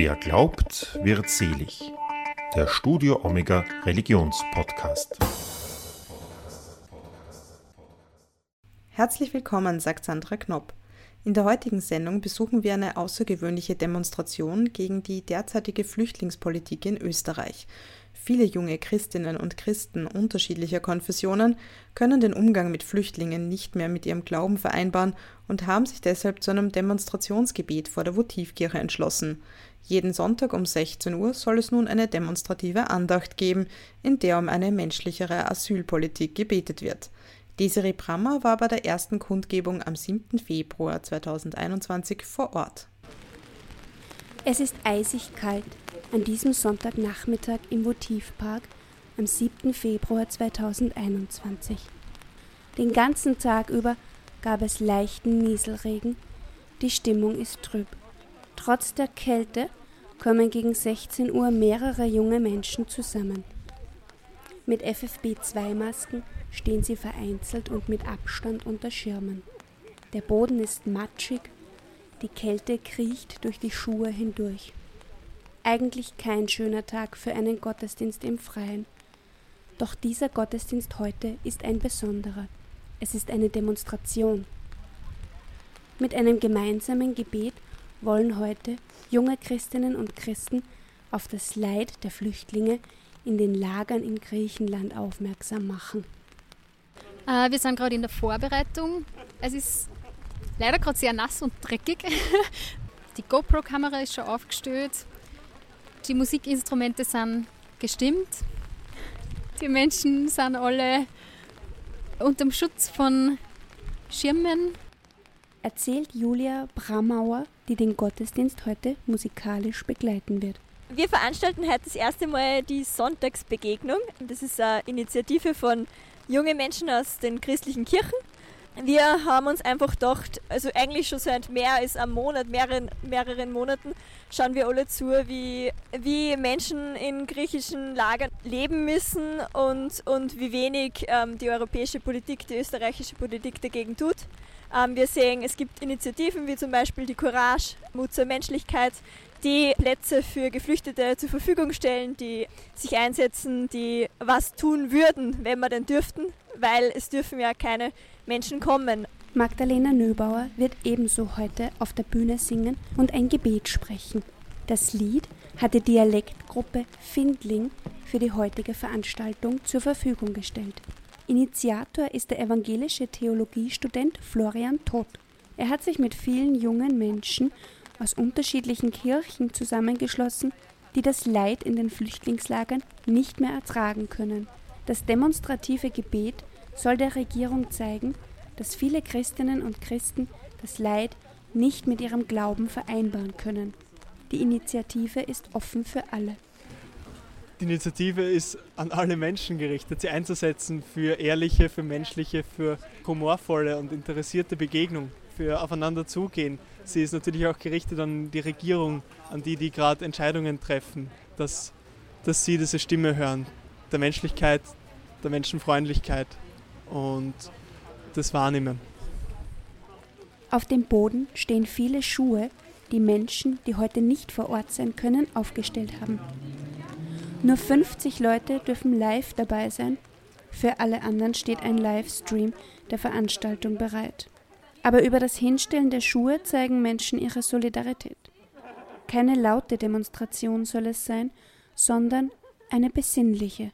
Wer glaubt, wird selig. Der Studio Omega Religionspodcast. Herzlich willkommen, sagt Sandra Knopp. In der heutigen Sendung besuchen wir eine außergewöhnliche Demonstration gegen die derzeitige Flüchtlingspolitik in Österreich. Viele junge Christinnen und Christen unterschiedlicher Konfessionen können den Umgang mit Flüchtlingen nicht mehr mit ihrem Glauben vereinbaren und haben sich deshalb zu einem Demonstrationsgebet vor der Votivkirche entschlossen. Jeden Sonntag um 16 Uhr soll es nun eine demonstrative Andacht geben, in der um eine menschlichere Asylpolitik gebetet wird. Desiree Brammer war bei der ersten Kundgebung am 7. Februar 2021 vor Ort. Es ist eisig kalt an diesem Sonntagnachmittag im Votivpark am 7. Februar 2021. Den ganzen Tag über gab es leichten Nieselregen. Die Stimmung ist trüb. Trotz der Kälte kommen gegen 16 Uhr mehrere junge Menschen zusammen. Mit FFP2-Masken stehen sie vereinzelt und mit Abstand unter Schirmen. Der Boden ist matschig, die Kälte kriecht durch die Schuhe hindurch. Eigentlich kein schöner Tag für einen Gottesdienst im Freien. Doch dieser Gottesdienst heute ist ein besonderer. Es ist eine Demonstration. Mit einem gemeinsamen Gebet wollen heute junge Christinnen und Christen auf das Leid der Flüchtlinge in den Lagern in Griechenland aufmerksam machen. Äh, wir sind gerade in der Vorbereitung. Es ist leider gerade sehr nass und dreckig. Die GoPro-Kamera ist schon aufgestellt. Die Musikinstrumente sind gestimmt. Die Menschen sind alle unter dem Schutz von Schirmen. Erzählt Julia Bramauer, die den Gottesdienst heute musikalisch begleiten wird. Wir veranstalten heute das erste Mal die Sonntagsbegegnung. Das ist eine Initiative von junge Menschen aus den christlichen Kirchen. Wir haben uns einfach gedacht, also eigentlich schon seit mehr als einem Monat, mehreren, mehreren Monaten, schauen wir alle zu, wie, wie Menschen in griechischen Lagern leben müssen und, und wie wenig ähm, die europäische Politik, die österreichische Politik dagegen tut. Ähm, wir sehen, es gibt Initiativen wie zum Beispiel die Courage, Mut zur Menschlichkeit, die Plätze für Geflüchtete zur Verfügung stellen, die sich einsetzen, die was tun würden, wenn wir denn dürften, weil es dürfen ja keine Menschen kommen. Magdalena Nöbauer wird ebenso heute auf der Bühne singen und ein Gebet sprechen. Das Lied hat die Dialektgruppe Findling für die heutige Veranstaltung zur Verfügung gestellt. Initiator ist der evangelische Theologiestudent Florian Todt. Er hat sich mit vielen jungen Menschen aus unterschiedlichen Kirchen zusammengeschlossen, die das Leid in den Flüchtlingslagern nicht mehr ertragen können. Das demonstrative Gebet soll der Regierung zeigen, dass viele Christinnen und Christen das Leid nicht mit ihrem Glauben vereinbaren können. Die Initiative ist offen für alle. Die Initiative ist an alle Menschen gerichtet, sie einzusetzen für ehrliche, für menschliche, für humorvolle und interessierte Begegnung, für aufeinander zugehen, sie ist natürlich auch gerichtet an die Regierung, an die, die gerade Entscheidungen treffen, dass, dass sie diese Stimme hören, der Menschlichkeit, der Menschenfreundlichkeit und das wahrnehmen. Auf dem Boden stehen viele Schuhe, die Menschen, die heute nicht vor Ort sein können, aufgestellt haben. Nur 50 Leute dürfen live dabei sein. Für alle anderen steht ein Livestream der Veranstaltung bereit. Aber über das Hinstellen der Schuhe zeigen Menschen ihre Solidarität. Keine laute Demonstration soll es sein, sondern eine besinnliche.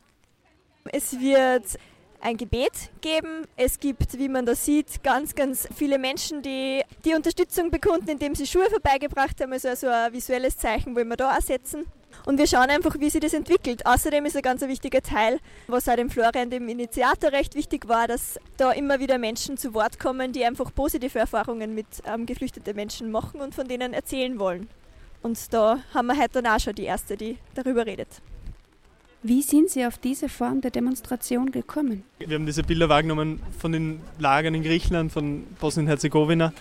Es wird ein Gebet geben. Es gibt, wie man da sieht, ganz, ganz viele Menschen, die die Unterstützung bekunden, indem sie Schuhe vorbeigebracht haben. Also, also ein visuelles Zeichen wollen wir da auch setzen. Und wir schauen einfach, wie sich das entwickelt. Außerdem ist ein ganz wichtiger Teil, was auch dem Florian, dem Initiator, recht wichtig war, dass da immer wieder Menschen zu Wort kommen, die einfach positive Erfahrungen mit ähm, geflüchteten Menschen machen und von denen erzählen wollen. Und da haben wir heute dann auch schon die erste, die darüber redet. Wie sind Sie auf diese Form der Demonstration gekommen? Wir haben diese Bilder wahrgenommen von den Lagern in Griechenland, von Bosnien-Herzegowina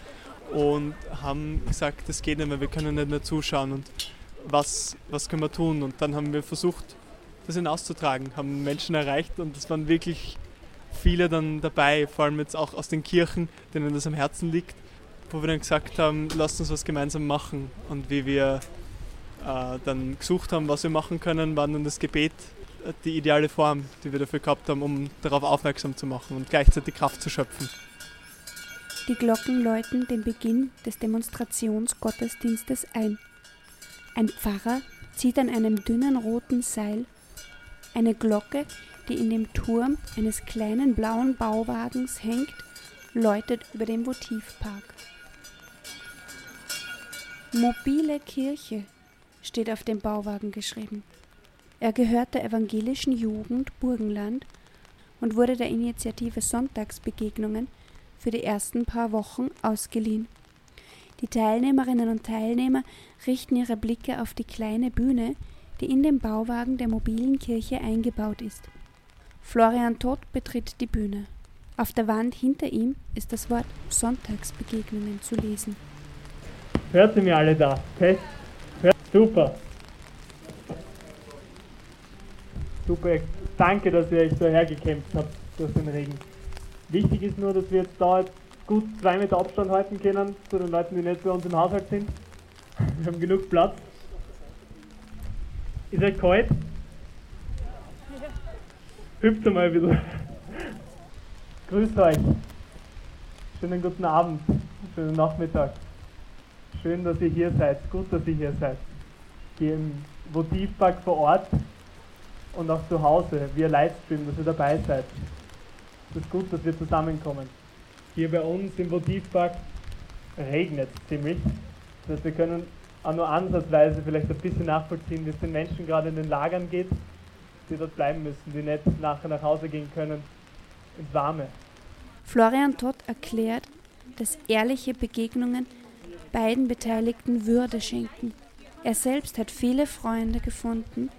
und haben gesagt, das geht nicht mehr, wir können nicht mehr zuschauen. Und was, was können wir tun? Und dann haben wir versucht, das hinauszutragen, haben Menschen erreicht und es waren wirklich viele dann dabei, vor allem jetzt auch aus den Kirchen, denen das am Herzen liegt, wo wir dann gesagt haben, lasst uns was gemeinsam machen und wie wir äh, dann gesucht haben, was wir machen können, war dann das Gebet äh, die ideale Form, die wir dafür gehabt haben, um darauf aufmerksam zu machen und gleichzeitig Kraft zu schöpfen. Die Glocken läuten den Beginn des Demonstrationsgottesdienstes ein. Ein Pfarrer zieht an einem dünnen roten Seil eine Glocke, die in dem Turm eines kleinen blauen Bauwagens hängt, läutet über den Votivpark. Mobile Kirche steht auf dem Bauwagen geschrieben. Er gehört der evangelischen Jugend Burgenland und wurde der Initiative Sonntagsbegegnungen für die ersten paar Wochen ausgeliehen. Die Teilnehmerinnen und Teilnehmer richten ihre Blicke auf die kleine Bühne, die in dem Bauwagen der mobilen Kirche eingebaut ist. Florian Todt betritt die Bühne. Auf der Wand hinter ihm ist das Wort Sonntagsbegegnungen zu lesen. Hört ihr mir alle da? Fest? Hört? Super. Super. Danke, dass ihr euch so hergekämpft habt durch den Regen. Wichtig ist nur, dass wir jetzt da gut zwei Meter Abstand halten können zu den Leuten, die nicht bei uns im Haushalt sind. Wir haben genug Platz. Ist euch kalt? Hüpft mal ein bisschen. Grüßt euch. Schönen guten Abend, schönen Nachmittag. Schön, dass ihr hier seid. Gut, dass ihr hier seid. Hier im Votivpark vor Ort und auch zu Hause, via Livestream, dass ihr dabei seid. Es ist gut, dass wir zusammenkommen. Hier bei uns im Votivpark regnet es ziemlich. Das heißt, wir können auch nur ansatzweise vielleicht ein bisschen nachvollziehen, wie es den Menschen gerade in den Lagern geht, die dort bleiben müssen, die nicht nachher nach Hause gehen können ins Warme. Florian Todt erklärt, dass ehrliche Begegnungen beiden Beteiligten Würde schenken. Er selbst hat viele Freunde gefunden,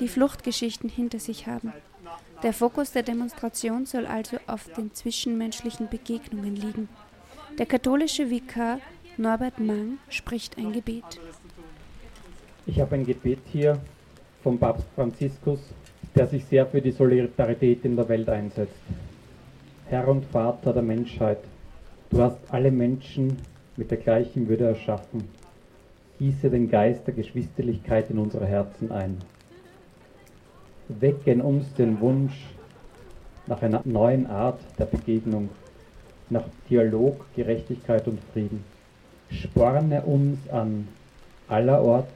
die Fluchtgeschichten hinter sich haben. Der Fokus der Demonstration soll also auf den zwischenmenschlichen Begegnungen liegen. Der katholische Vikar Norbert Mang spricht ein Gebet. Ich habe ein Gebet hier vom Papst Franziskus, der sich sehr für die Solidarität in der Welt einsetzt. Herr und Vater der Menschheit, du hast alle Menschen mit der gleichen Würde erschaffen. Gieße den Geist der Geschwisterlichkeit in unsere Herzen ein. Wecke in uns den Wunsch nach einer neuen Art der Begegnung, nach Dialog, Gerechtigkeit und Frieden. Sporne uns an, allerorts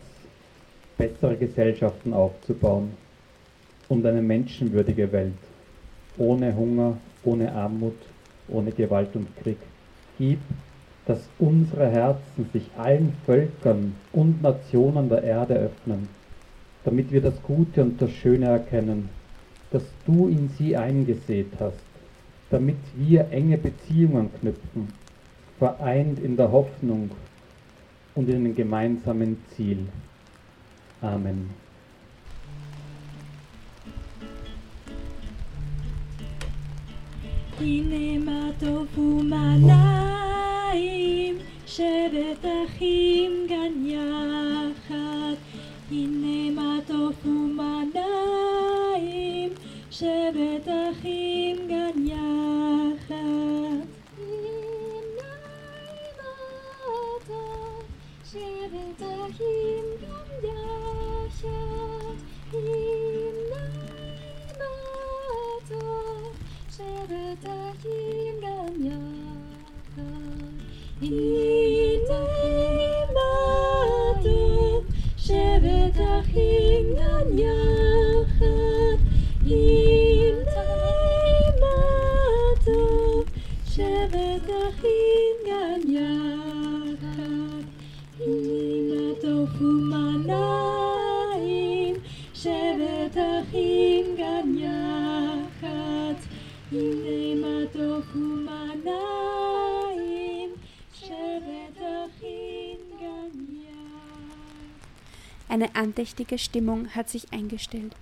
bessere Gesellschaften aufzubauen und eine menschenwürdige Welt, ohne Hunger, ohne Armut, ohne Gewalt und Krieg. Gib, dass unsere Herzen sich allen Völkern und Nationen der Erde öffnen, damit wir das Gute und das Schöne erkennen, das du in sie eingesät hast, damit wir enge Beziehungen knüpfen vereint in der Hoffnung und in einem gemeinsamen Ziel. Amen. הנה טוב ומנעים, שבת אחים גן יחד. הנה מה ירחו מנעים שבת אחים גן יחד. שבת אחים גן יחד. שבת אחים גן יחד. Yeah. Eine andächtige Stimmung hat sich eingestellt.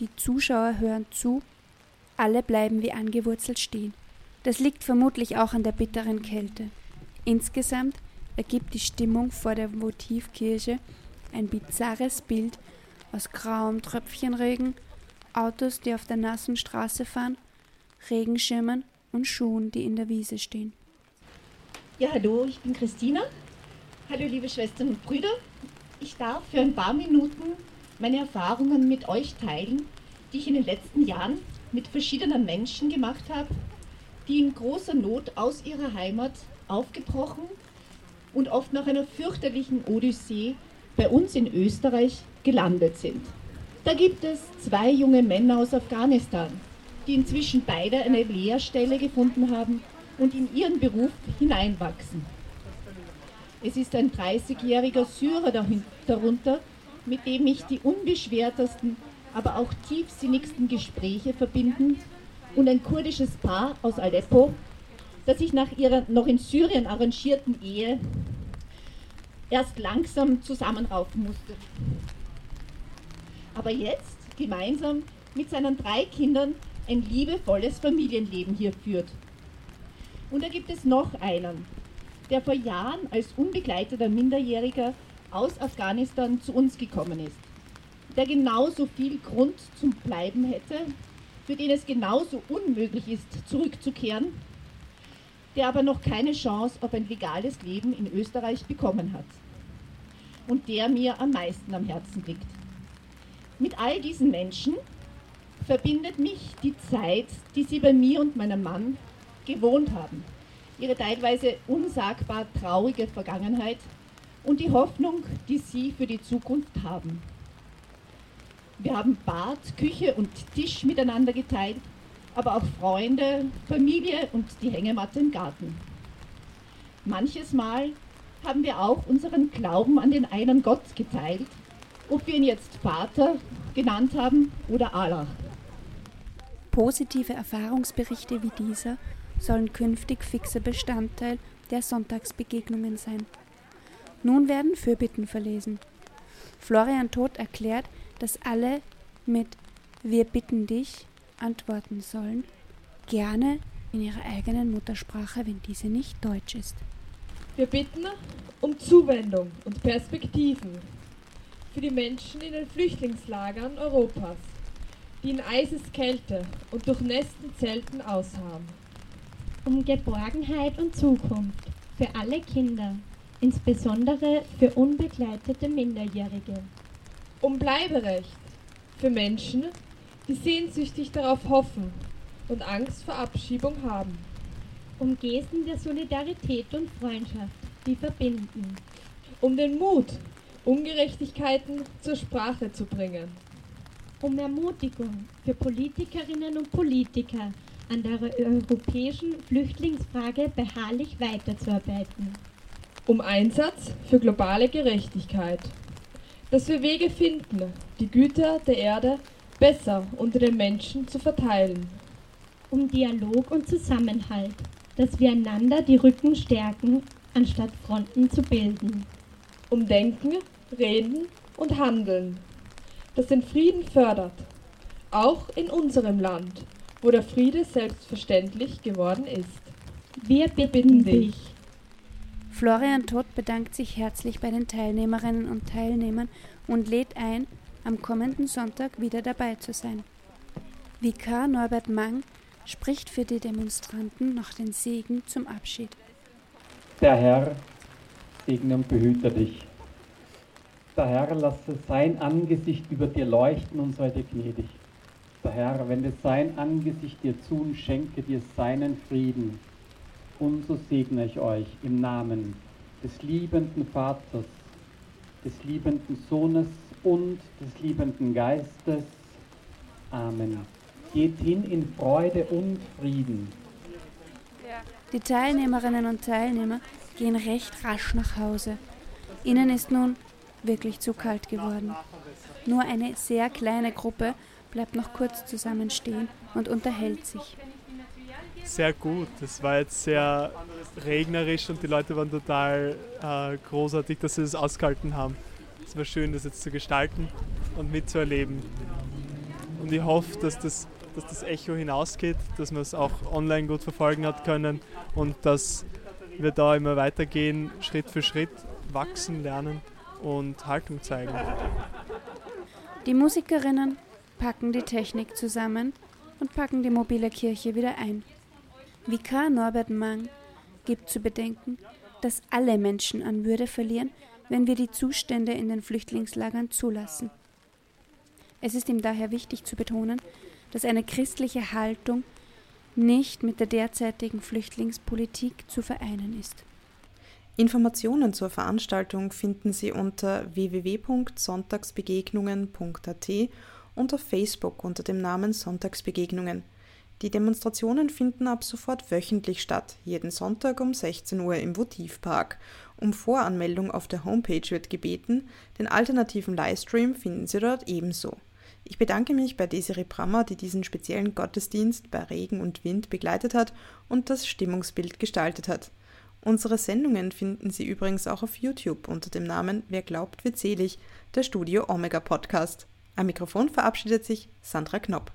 Die Zuschauer hören zu, alle bleiben wie angewurzelt stehen. Das liegt vermutlich auch an der bitteren Kälte. Insgesamt ergibt die Stimmung vor der Votivkirche ein bizarres Bild aus grauem Tröpfchenregen, Autos, die auf der nassen Straße fahren, Regenschirmen und Schuhen, die in der Wiese stehen. Ja, hallo, ich bin Christina. Hallo, liebe Schwestern und Brüder. Ich darf für ein paar Minuten meine Erfahrungen mit euch teilen, die ich in den letzten Jahren mit verschiedenen Menschen gemacht habe, die in großer Not aus ihrer Heimat aufgebrochen und oft nach einer fürchterlichen Odyssee bei uns in Österreich gelandet sind. Da gibt es zwei junge Männer aus Afghanistan, die inzwischen beide eine Lehrstelle gefunden haben und in ihren Beruf hineinwachsen. Es ist ein 30-jähriger Syrer darunter, mit dem ich die unbeschwertesten, aber auch tiefsinnigsten Gespräche verbinden und ein kurdisches Paar aus Aleppo, das sich nach ihrer noch in Syrien arrangierten Ehe erst langsam zusammenraufen musste. Aber jetzt gemeinsam mit seinen drei Kindern ein liebevolles Familienleben hier führt. Und da gibt es noch einen, der vor Jahren als unbegleiteter Minderjähriger aus Afghanistan zu uns gekommen ist, der genauso viel Grund zum Bleiben hätte, für den es genauso unmöglich ist, zurückzukehren, der aber noch keine Chance auf ein legales Leben in Österreich bekommen hat und der mir am meisten am Herzen liegt. Mit all diesen Menschen verbindet mich die Zeit, die sie bei mir und meinem Mann gewohnt haben, ihre teilweise unsagbar traurige Vergangenheit und die Hoffnung, die sie für die Zukunft haben. Wir haben Bad, Küche und Tisch miteinander geteilt, aber auch Freunde, Familie und die Hängematte im Garten. Manches Mal haben wir auch unseren Glauben an den einen Gott geteilt, ob wir ihn jetzt Vater genannt haben oder Allah. Positive Erfahrungsberichte wie dieser sollen künftig fixer Bestandteil der Sonntagsbegegnungen sein. Nun werden Fürbitten verlesen. Florian Todt erklärt, dass alle mit Wir bitten dich antworten sollen, gerne in ihrer eigenen Muttersprache, wenn diese nicht Deutsch ist. Wir bitten um Zuwendung und Perspektiven für die Menschen in den Flüchtlingslagern Europas, die in Eiseskälte und durchnässten Zelten ausharren. Um Geborgenheit und Zukunft für alle Kinder, insbesondere für unbegleitete Minderjährige. Um Bleiberecht für Menschen, die sehnsüchtig darauf hoffen und Angst vor Abschiebung haben. Um Gesten der Solidarität und Freundschaft, die verbinden. Um den Mut, Ungerechtigkeiten zur Sprache zu bringen. Um Ermutigung für Politikerinnen und Politiker, an der europäischen Flüchtlingsfrage beharrlich weiterzuarbeiten. Um Einsatz für globale Gerechtigkeit. Dass wir Wege finden, die Güter der Erde besser unter den Menschen zu verteilen. Um Dialog und Zusammenhalt, dass wir einander die Rücken stärken, anstatt Fronten zu bilden. Um Denken, Reden und Handeln, das den Frieden fördert, auch in unserem Land, wo der Friede selbstverständlich geworden ist. Wir bitten dich. Florian Todt bedankt sich herzlich bei den Teilnehmerinnen und Teilnehmern und lädt ein, am kommenden Sonntag wieder dabei zu sein. Vikar Norbert Mang spricht für die Demonstranten noch den Segen zum Abschied. Der Herr segne und behüte dich. Der Herr lasse sein Angesicht über dir leuchten und sei dir gnädig. Der Herr wende sein Angesicht dir zu und schenke dir seinen Frieden. Und so segne ich euch im Namen des liebenden Vaters, des liebenden Sohnes und des liebenden Geistes. Amen. Geht hin in Freude und Frieden. Die Teilnehmerinnen und Teilnehmer gehen recht rasch nach Hause. Ihnen ist nun wirklich zu kalt geworden. Nur eine sehr kleine Gruppe bleibt noch kurz zusammenstehen und unterhält sich. Sehr gut. Es war jetzt sehr regnerisch und die Leute waren total äh, großartig, dass sie das ausgehalten haben. Es war schön, das jetzt zu gestalten und mitzuerleben. Und ich hoffe, dass das, dass das Echo hinausgeht, dass man es auch online gut verfolgen hat können und dass wir da immer weitergehen, Schritt für Schritt, wachsen, lernen und Haltung zeigen. Die Musikerinnen packen die Technik zusammen und packen die mobile Kirche wieder ein. Vikar Norbert Mang gibt zu bedenken, dass alle Menschen an Würde verlieren, wenn wir die Zustände in den Flüchtlingslagern zulassen. Es ist ihm daher wichtig zu betonen, dass eine christliche Haltung nicht mit der derzeitigen Flüchtlingspolitik zu vereinen ist. Informationen zur Veranstaltung finden Sie unter www.sonntagsbegegnungen.at und auf Facebook unter dem Namen Sonntagsbegegnungen. Die Demonstrationen finden ab sofort wöchentlich statt, jeden Sonntag um 16 Uhr im Votivpark. Um Voranmeldung auf der Homepage wird gebeten, den alternativen Livestream finden Sie dort ebenso. Ich bedanke mich bei Desiree Brammer, die diesen speziellen Gottesdienst bei Regen und Wind begleitet hat und das Stimmungsbild gestaltet hat. Unsere Sendungen finden Sie übrigens auch auf YouTube unter dem Namen Wer glaubt, wird selig, der Studio Omega Podcast. Am Mikrofon verabschiedet sich Sandra Knopp.